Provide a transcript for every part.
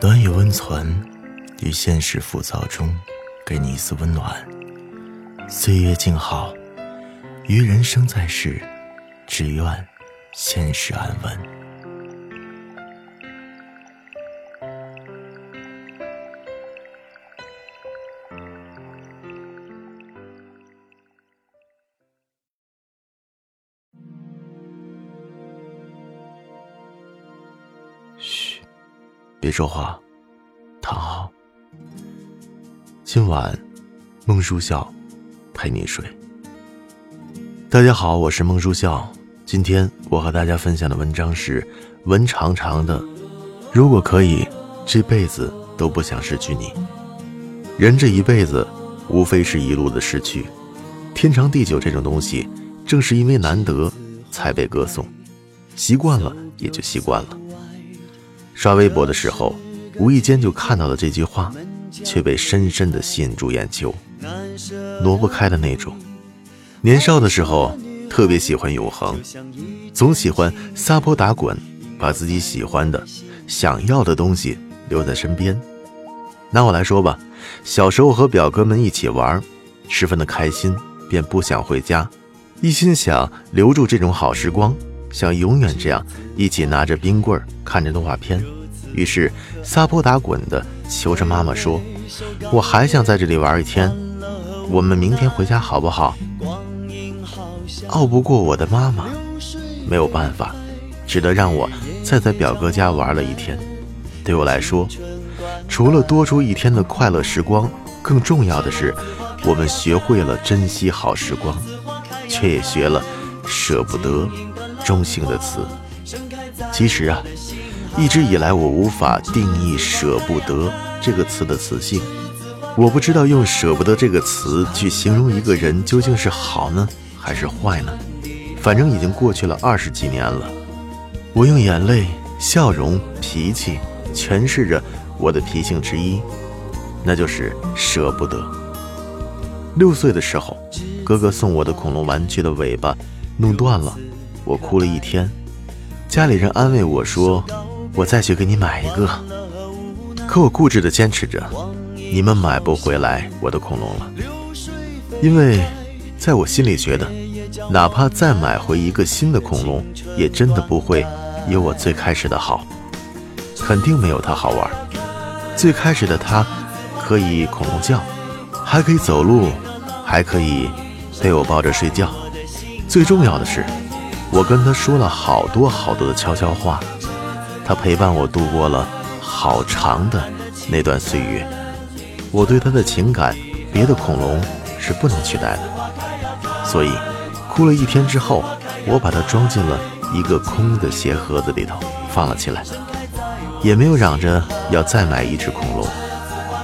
暖与温存，于现实浮躁中，给你一丝温暖。岁月静好，于人生在世，只愿现实安稳。别说话，躺好。今晚，孟书笑陪你睡。大家好，我是孟书笑。今天我和大家分享的文章是文长长的。如果可以，这辈子都不想失去你。人这一辈子，无非是一路的失去。天长地久这种东西，正是因为难得，才被歌颂。习惯了，也就习惯了。刷微博的时候，无意间就看到了这句话，却被深深的吸引住眼球，挪不开的那种。年少的时候特别喜欢永恒，总喜欢撒泼打滚，把自己喜欢的、想要的东西留在身边。拿我来说吧，小时候和表哥们一起玩，十分的开心，便不想回家，一心想留住这种好时光。像永远这样一起拿着冰棍看着动画片，于是撒泼打滚的求着妈妈说：“我还想在这里玩一天，我们明天回家好不好？”拗不过我的妈妈，没有办法，只得让我再在表哥家玩了一天。对我来说，除了多出一天的快乐时光，更重要的是，我们学会了珍惜好时光，却也学了舍不得。中性的词，其实啊，一直以来我无法定义“舍不得”这个词的词性。我不知道用“舍不得”这个词去形容一个人究竟是好呢，还是坏呢？反正已经过去了二十几年了。我用眼泪、笑容、脾气诠释着我的脾性之一，那就是舍不得。六岁的时候，哥哥送我的恐龙玩具的尾巴弄断了。我哭了一天，家里人安慰我说：“我再去给你买一个。”可我固执地坚持着：“你们买不回来我的恐龙了，因为在我心里觉得，哪怕再买回一个新的恐龙，也真的不会有我最开始的好，肯定没有它好玩。最开始的它可以恐龙叫，还可以走路，还可以被我抱着睡觉。最重要的是。”我跟他说了好多好多的悄悄话，他陪伴我度过了好长的那段岁月。我对他的情感，别的恐龙是不能取代的。所以，哭了一天之后，我把它装进了一个空的鞋盒子里头，放了起来，也没有嚷着要再买一只恐龙。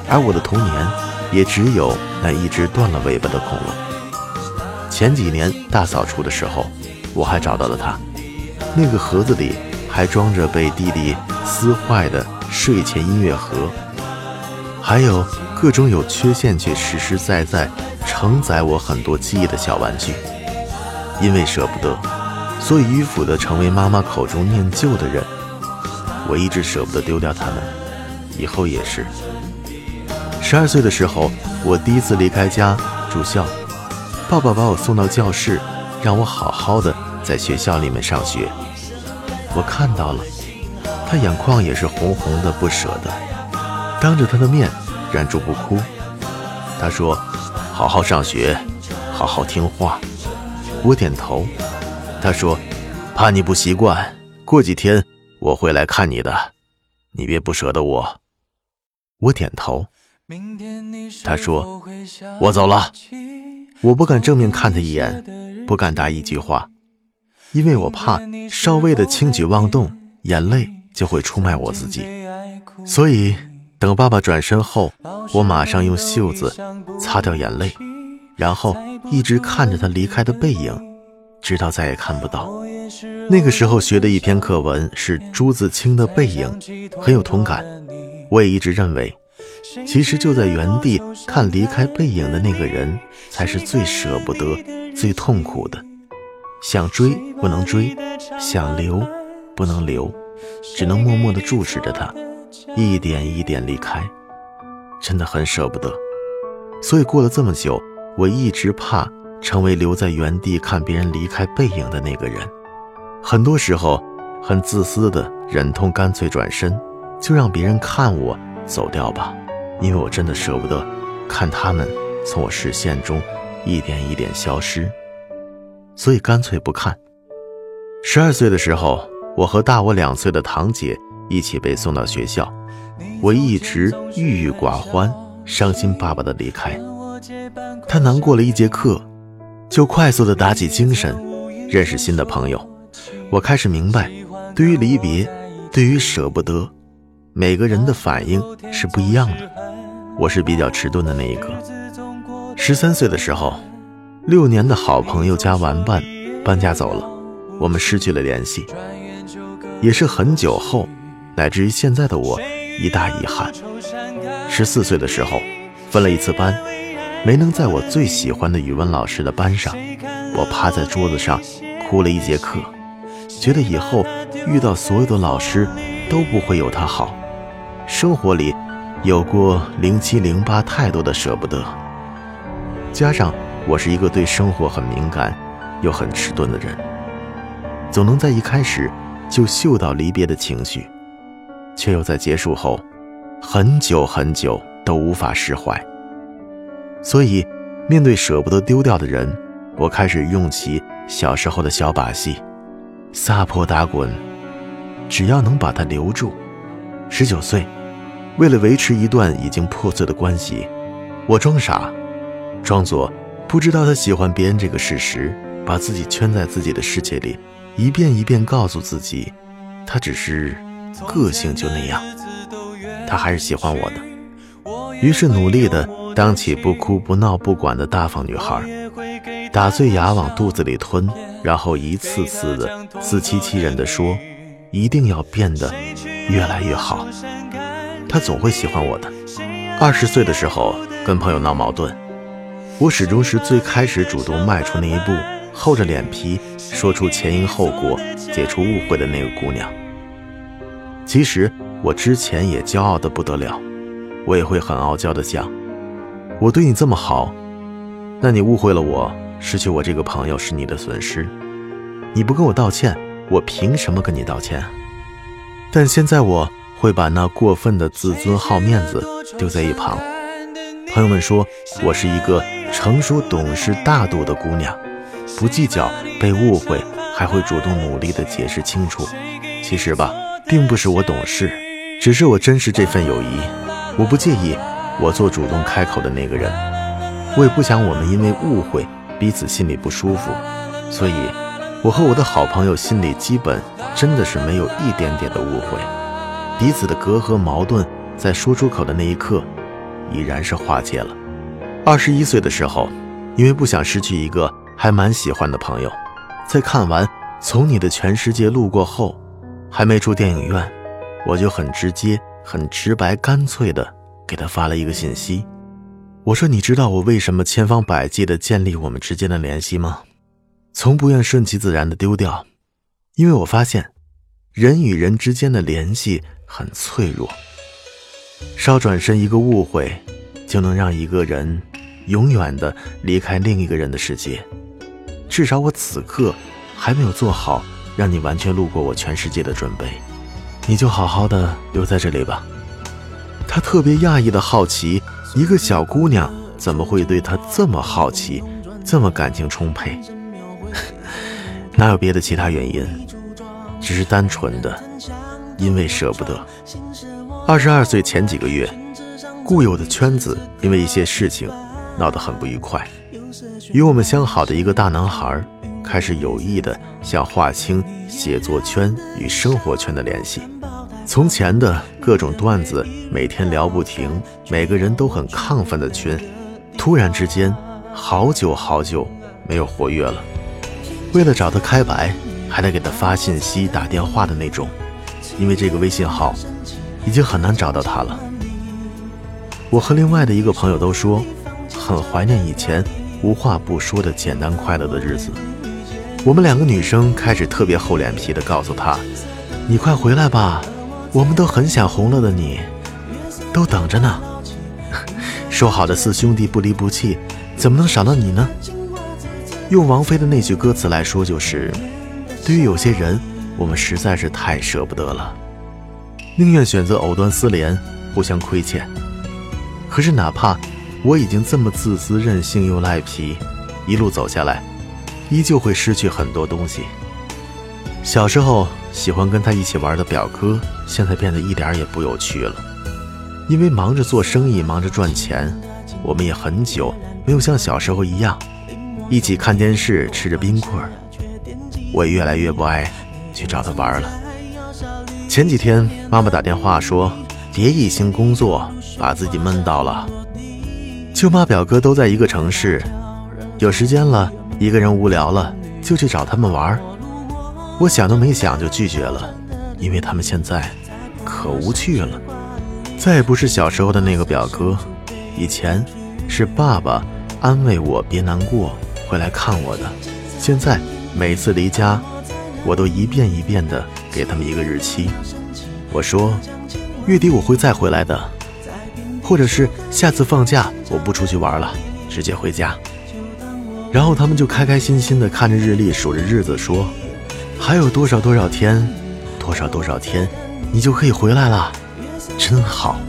而我的童年，也只有那一只断了尾巴的恐龙。前几年大扫除的时候。我还找到了它，那个盒子里还装着被弟弟撕坏的睡前音乐盒，还有各种有缺陷却实实在在承载我很多记忆的小玩具。因为舍不得，所以迂腐的成为妈妈口中念旧的人。我一直舍不得丢掉它们，以后也是。十二岁的时候，我第一次离开家住校，爸爸把我送到教室，让我好好的。在学校里面上学，我看到了，他眼眶也是红红的，不舍得。当着他的面忍住不哭。他说：“好好上学，好好听话。”我点头。他说：“怕你不习惯，过几天我会来看你的，你别不舍得我。”我点头。他说：“我走了。”我不敢正面看他一眼，不敢答一句话。因为我怕稍微的轻举妄动，眼泪就会出卖我自己，所以等爸爸转身后，我马上用袖子擦掉眼泪，然后一直看着他离开的背影，直到再也看不到。那个时候学的一篇课文是朱自清的《背影》，很有同感。我也一直认为，其实就在原地看离开背影的那个人，才是最舍不得、最痛苦的。想追不能追，想留不能留，只能默默地注视着他，一点一点离开，真的很舍不得。所以过了这么久，我一直怕成为留在原地看别人离开背影的那个人。很多时候，很自私的忍痛干脆转身，就让别人看我走掉吧，因为我真的舍不得看他们从我视线中一点一点消失，所以干脆不看。十二岁的时候，我和大我两岁的堂姐一起被送到学校，我一直郁郁寡欢。伤心巴巴的离开，他难过了一节课，就快速的打起精神，认识新的朋友。我开始明白，对于离别，对于舍不得，每个人的反应是不一样的。我是比较迟钝的那一个。十三岁的时候，六年的好朋友加玩伴搬家走了，我们失去了联系，也是很久后，乃至于现在的我，一大遗憾。十四岁的时候，分了一次班，没能在我最喜欢的语文老师的班上。我趴在桌子上哭了一节课，觉得以后遇到所有的老师都不会有他好。生活里有过零七零八太多的舍不得，加上我是一个对生活很敏感又很迟钝的人，总能在一开始就嗅到离别的情绪，却又在结束后。很久很久都无法释怀，所以面对舍不得丢掉的人，我开始用起小时候的小把戏，撒泼打滚，只要能把他留住。十九岁，为了维持一段已经破碎的关系，我装傻，装作不知道他喜欢别人这个事实，把自己圈在自己的世界里，一遍一遍告诉自己，他只是个性就那样。他还是喜欢我的，于是努力的当起不哭不闹不管的大方女孩，打碎牙往肚子里吞，然后一次次的自欺欺人的说，一定要变得越来越好。他总会喜欢我的。二十岁的时候跟朋友闹矛盾，我始终是最开始主动迈出那一步，厚着脸皮说出前因后果，解除误会的那个姑娘。其实。我之前也骄傲的不得了，我也会很傲娇的讲，我对你这么好，那你误会了我，失去我这个朋友是你的损失，你不跟我道歉，我凭什么跟你道歉？但现在我会把那过分的自尊好面子丢在一旁。朋友们说我是一个成熟懂事大度的姑娘，不计较被误会，还会主动努力的解释清楚。其实吧，并不是我懂事。只是我珍视这份友谊，我不介意我做主动开口的那个人，我也不想我们因为误会彼此心里不舒服，所以我和我的好朋友心里基本真的是没有一点点的误会，彼此的隔阂矛盾在说出口的那一刻，已然是化解了。二十一岁的时候，因为不想失去一个还蛮喜欢的朋友，在看完《从你的全世界路过》后，还没出电影院。我就很直接、很直白、干脆的给他发了一个信息，我说：“你知道我为什么千方百计的建立我们之间的联系吗？从不愿顺其自然的丢掉，因为我发现，人与人之间的联系很脆弱，稍转身一个误会，就能让一个人永远的离开另一个人的世界。至少我此刻还没有做好让你完全路过我全世界的准备。”你就好好的留在这里吧。他特别讶异的好奇，一个小姑娘怎么会对他这么好奇，这么感情充沛？哪有别的其他原因？只是单纯的，因为舍不得。二十二岁前几个月，固有的圈子因为一些事情闹得很不愉快，与我们相好的一个大男孩。开始有意的想划清写作圈与生活圈的联系。从前的各种段子每天聊不停，每个人都很亢奋的群，突然之间好久好久没有活跃了。为了找他开白，还得给他发信息、打电话的那种，因为这个微信号已经很难找到他了。我和另外的一个朋友都说，很怀念以前无话不说的简单快乐的日子。我们两个女生开始特别厚脸皮的告诉他：“你快回来吧，我们都很想红了的你，都等着呢。说好的四兄弟不离不弃，怎么能少了你呢？用王菲的那句歌词来说，就是：对于有些人，我们实在是太舍不得了，宁愿选择藕断丝连，互相亏欠。可是哪怕我已经这么自私、任性又赖皮，一路走下来，依旧会失去很多东西。小时候喜欢跟他一起玩的表哥，现在变得一点也不有趣了。因为忙着做生意，忙着赚钱，我们也很久没有像小时候一样，一起看电视，吃着冰棍儿。我越来越不爱去找他玩了。前几天妈妈打电话说，别一心工作，把自己闷到了。舅妈表哥都在一个城市，有时间了，一个人无聊了，就去找他们玩。我想都没想就拒绝了，因为他们现在可无趣了，再也不是小时候的那个表哥。以前是爸爸安慰我别难过，会来看我的。现在每次离家，我都一遍一遍的给他们一个日期。我说月底我会再回来的，或者是下次放假我不出去玩了，直接回家。然后他们就开开心心的看着日历，数着日子，说。还有多少多少天，多少多少天，你就可以回来了，真好。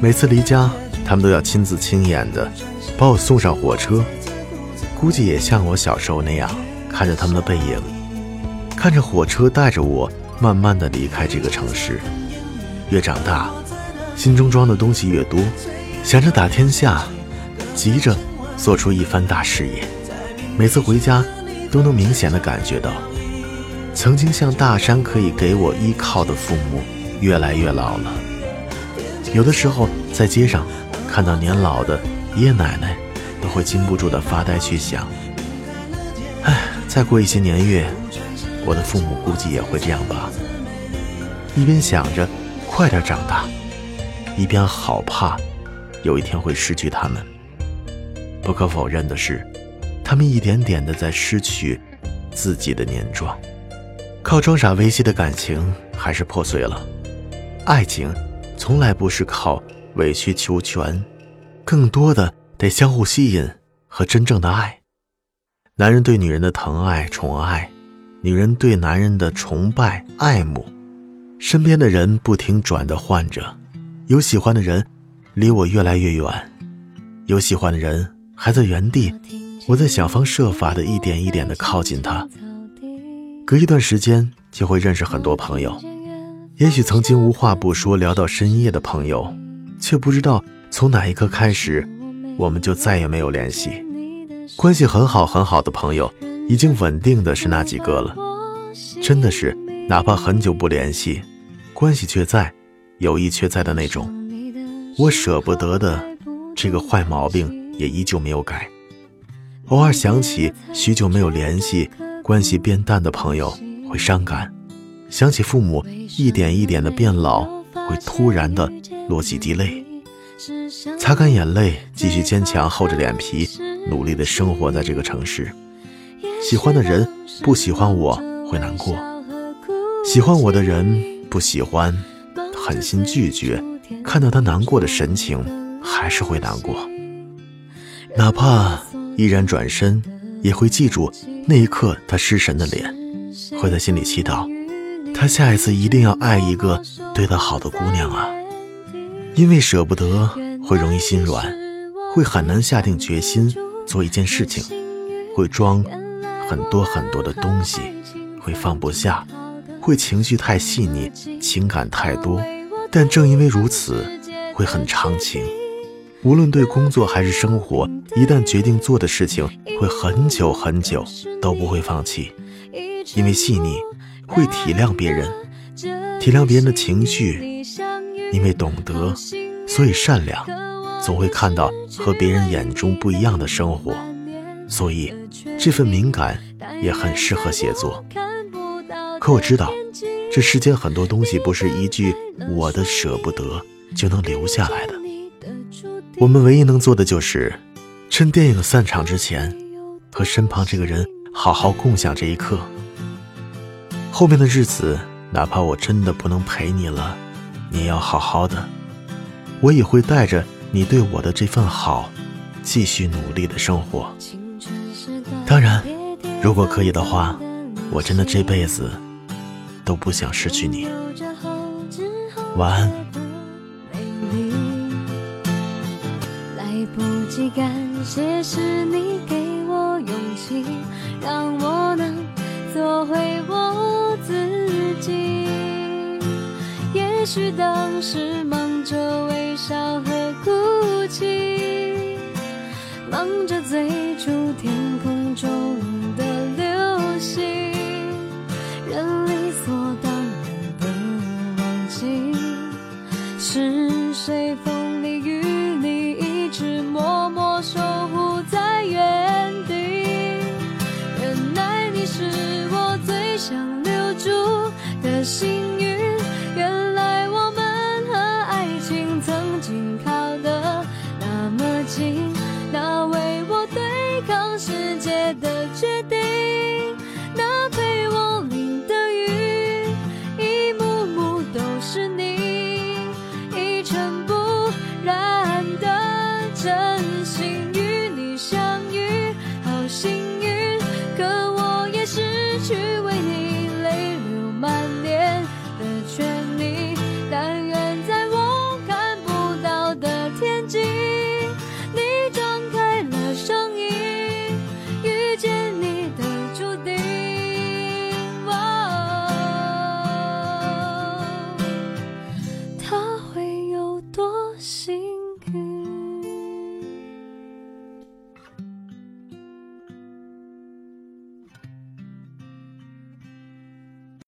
每次离家，他们都要亲自亲眼的把我送上火车，估计也像我小时候那样，看着他们的背影，看着火车带着我慢慢的离开这个城市。越长大，心中装的东西越多，想着打天下，急着做出一番大事业。每次回家，都能明显的感觉到。曾经像大山可以给我依靠的父母，越来越老了。有的时候在街上看到年老的爷爷奶奶，都会禁不住的发呆去想：唉，再过一些年月，我的父母估计也会这样吧。一边想着快点长大，一边好怕有一天会失去他们。不可否认的是，他们一点点的在失去自己的年壮。靠装傻维系的感情还是破碎了。爱情从来不是靠委曲求全，更多的得相互吸引和真正的爱。男人对女人的疼爱宠爱，女人对男人的崇拜爱慕，身边的人不停转的换着，有喜欢的人离我越来越远，有喜欢的人还在原地，我在想方设法的一点一点的靠近他。隔一段时间就会认识很多朋友，也许曾经无话不说聊到深夜的朋友，却不知道从哪一刻开始，我们就再也没有联系。关系很好很好的朋友，已经稳定的是那几个了。真的是，哪怕很久不联系，关系却在，友谊却在的那种。我舍不得的这个坏毛病也依旧没有改。偶尔想起许久没有联系。关系变淡的朋友会伤感，想起父母一点一点的变老，会突然的落几滴泪，擦干眼泪，继续坚强，厚着脸皮，努力的生活在这个城市。喜欢的人不喜欢我会难过，喜欢我的人不喜欢，狠心拒绝，看到他难过的神情，还是会难过，哪怕依然转身。也会记住那一刻他失神的脸，会在心里祈祷，他下一次一定要爱一个对他好的姑娘啊！因为舍不得，会容易心软，会很难下定决心做一件事情，会装很多很多的东西，会放不下，会情绪太细腻，情感太多。但正因为如此，会很长情。无论对工作还是生活，一旦决定做的事情，会很久很久都不会放弃。因为细腻，会体谅别人，体谅别人的情绪；因为懂得，所以善良，总会看到和别人眼中不一样的生活。所以，这份敏感也很适合写作。可我知道，这世间很多东西不是一句“我的舍不得”就能留下来的。我们唯一能做的就是，趁电影散场之前，和身旁这个人好好共享这一刻。后面的日子哪怕我真的不能陪你了，你也要好好的。我也会带着你对我的这份好，继续努力的生活。当然，如果可以的话，我真的这辈子都不想失去你。晚安。来不及感谢，是你给我勇气，让我能做回我自己。也许当时最初点